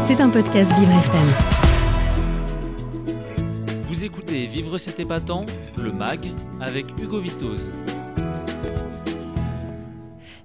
C'est un podcast Vivre FM. Vous écoutez Vivre cet épatant, le MAG, avec Hugo Vitoz.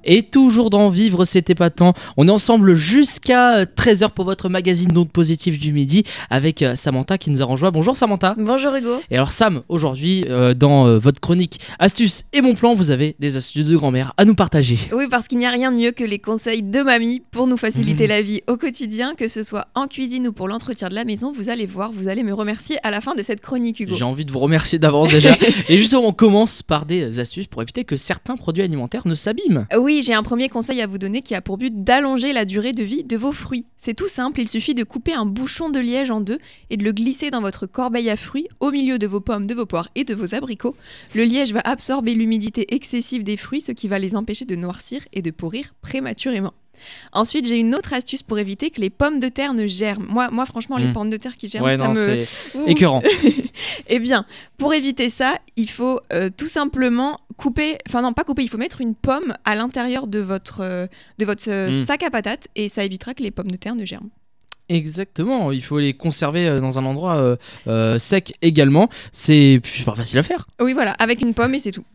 Et toujours dans Vivre, c'est épatant. On est ensemble jusqu'à 13h pour votre magazine d'ondes positives du midi avec euh, Samantha qui nous a rejoint. Bonjour Samantha. Bonjour Hugo. Et alors Sam, aujourd'hui, euh, dans euh, votre chronique Astuces et mon plan, vous avez des astuces de grand-mère à nous partager. Oui, parce qu'il n'y a rien de mieux que les conseils de mamie pour nous faciliter la vie au quotidien, que ce soit en cuisine ou pour l'entretien de la maison. Vous allez voir, vous allez me remercier à la fin de cette chronique Hugo. J'ai envie de vous remercier d'avance déjà. et justement, on commence par des astuces pour éviter que certains produits alimentaires ne s'abîment. Oui, j'ai un premier conseil à vous donner qui a pour but d'allonger la durée de vie de vos fruits. C'est tout simple, il suffit de couper un bouchon de liège en deux et de le glisser dans votre corbeille à fruits au milieu de vos pommes, de vos poires et de vos abricots. Le liège va absorber l'humidité excessive des fruits, ce qui va les empêcher de noircir et de pourrir prématurément. Ensuite, j'ai une autre astuce pour éviter que les pommes de terre ne germent. Moi, moi franchement, les Mm. pommes de terre qui germent, Ouais, ça non, me... écœurant. Eh bien, pour éviter ça, il faut euh, tout simplement couper, enfin non, pas couper, il faut mettre une pomme à l'intérieur de votre, euh, de votre euh, Mm. sac à patates et ça évitera que les pommes de terre ne germent. Exactement, il faut les conserver euh, dans un endroit euh, sec également. C'est pas facile à faire. Oui, voilà, avec une pomme et c'est tout.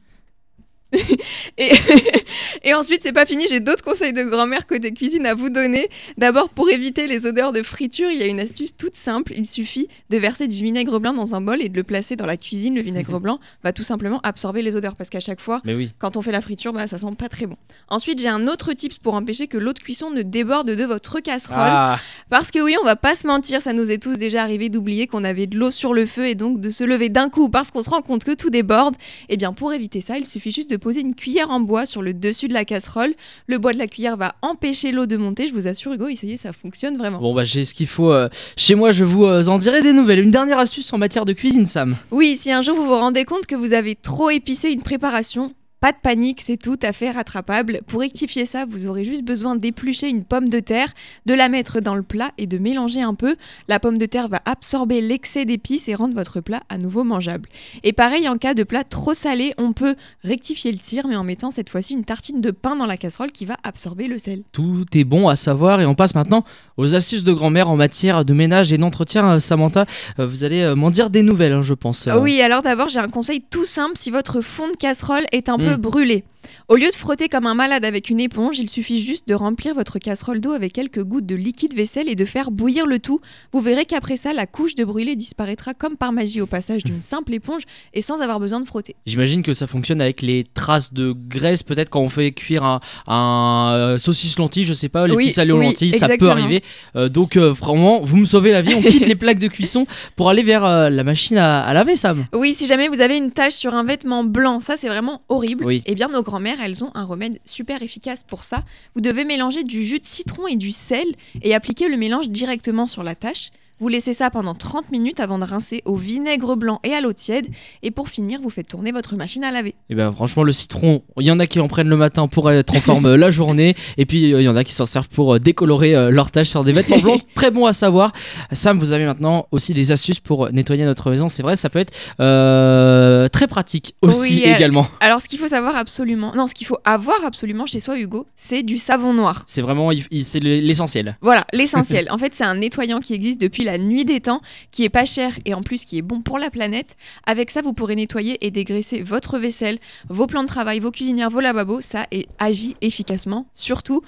Et, et ensuite, c'est pas fini, j'ai d'autres conseils de grand-mère côté cuisine à vous donner. D'abord, pour éviter les odeurs de friture, il y a une astuce toute simple. Il suffit de verser du vinaigre blanc dans un bol et de le placer dans la cuisine. Le vinaigre blanc va tout simplement absorber les odeurs parce qu'à chaque fois, Mais oui. quand on fait la friture, bah, ça sent pas très bon. Ensuite, j'ai un autre tips pour empêcher que l'eau de cuisson ne déborde de votre casserole. Ah, Parce que oui, on va pas se mentir, ça nous est tous déjà arrivé d'oublier qu'on avait de l'eau sur le feu et donc de se lever d'un coup parce qu'on se rend compte que tout déborde. Et bien pour éviter ça, il suffit juste de poser une cuillère en bois sur le dessus de la casserole. Le bois de la cuillère va empêcher l'eau de monter. Je vous assure, Hugo, essayez, ça fonctionne vraiment. Bon bah j'ai ce qu'il faut euh, chez moi, je vous euh, en dirai des nouvelles. Une dernière astuce en matière de cuisine, Sam. Oui, si un jour vous vous rendez compte que vous avez trop épicé une préparation, pas de panique, c'est tout à fait rattrapable. Pour rectifier ça, vous aurez juste besoin d'éplucher une pomme de terre, de la mettre dans le plat et de mélanger un peu. La pomme de terre va absorber l'excès d'épices et rendre votre plat à nouveau mangeable. Et pareil, en cas de plat trop salé, on peut rectifier le tir, mais en mettant cette fois-ci une tartine de pain dans la casserole qui va absorber le sel. Tout est bon à savoir et on passe maintenant aux astuces de grand-mère en matière de ménage et d'entretien. Euh, Samantha, euh, vous allez euh, m'en dire des nouvelles, hein, je pense. Oui, alors d'abord, j'ai un conseil tout simple si votre fond de casserole est un peu Mm. brûlé. Au lieu de frotter comme un malade avec une éponge, il suffit juste de remplir votre casserole d'eau avec quelques gouttes de liquide vaisselle et de faire bouillir le tout. Vous verrez qu'après ça, la couche de brûlé disparaîtra comme par magie au passage d'une simple éponge et sans avoir besoin de frotter. J'imagine que ça fonctionne avec les traces de graisse, peut-être quand on fait cuire un, un, euh, saucisse lentille, je sais pas, les Oui, petits salés aux oui, lentilles, ça peut arriver. Euh, donc euh, vraiment, vous me sauvez la vie. On quitte les plaques de cuisson pour aller vers euh, la machine à, à laver, Sam. Oui, si jamais vous avez une tache sur un vêtement blanc, ça c'est vraiment horrible. Oui. Eh bien, nos grand-mères, elles ont un remède super efficace pour ça. Vous devez mélanger du jus de citron et du sel et appliquer le mélange directement sur la tache. Vous laissez ça pendant 30 minutes avant de rincer au vinaigre blanc et à l'eau tiède. Et pour finir, vous faites tourner votre machine à laver. Et ben franchement, le citron, il y en a qui en prennent le matin pour être en forme euh, la journée, et puis euh, il y en a qui s'en servent pour euh, décolorer leur tâche sur des vêtements blancs. Très bon à savoir. Sam, vous avez maintenant aussi des astuces pour nettoyer notre maison. C'est vrai, ça peut être euh, très pratique aussi Oui, également. Alors, ce qu'il faut savoir absolument, non, ce qu'il faut avoir absolument chez soi, Hugo, c'est du savon noir. C'est vraiment, c'est le- l'essentiel. Voilà, l'essentiel. en fait, c'est un nettoyant qui existe depuis la nuit des temps, qui est pas cher et en plus qui est bon pour la planète. Avec ça, vous pourrez nettoyer et dégraisser votre vaisselle, vos plans de travail, vos cuisinières, vos lavabos. Ça et agit efficacement, surtout.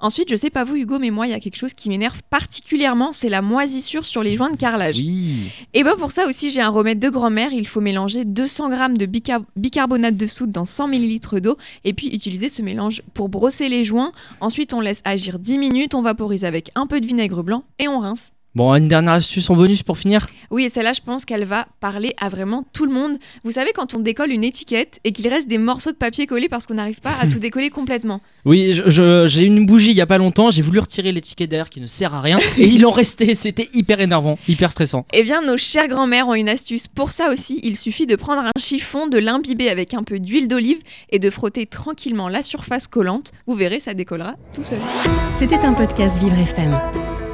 Ensuite, je sais pas vous, Hugo, mais moi, il y a quelque chose qui m'énerve particulièrement, c'est la moisissure sur les joints de carrelage. Oui. Et ben pour ça aussi, j'ai un remède de grand-mère. Il faut mélanger 200 g de bicar- bicarbonate de soude dans 100 ml d'eau et puis utiliser ce mélange pour brosser les joints. Ensuite, on laisse agir 10 minutes, on vaporise avec un peu de vinaigre blanc et on rince. Bon, une dernière astuce en bonus pour finir. Oui, et celle-là, je pense qu'elle va parler à vraiment tout le monde. Vous savez, quand on décolle une étiquette et qu'il reste des morceaux de papier collés parce qu'on n'arrive pas à tout décoller complètement. Oui, j'ai une bougie il y a pas longtemps, j'ai voulu retirer l'étiquette derrière qui ne sert à rien, et il en restait. C'était hyper énervant, hyper stressant. Eh bien, nos chères grand-mères ont une astuce. Pour ça aussi, il suffit de prendre un chiffon, de l'imbiber avec un peu d'huile d'olive et de frotter tranquillement la surface collante. Vous verrez, ça décollera tout seul. C'était un podcast Vivre FM.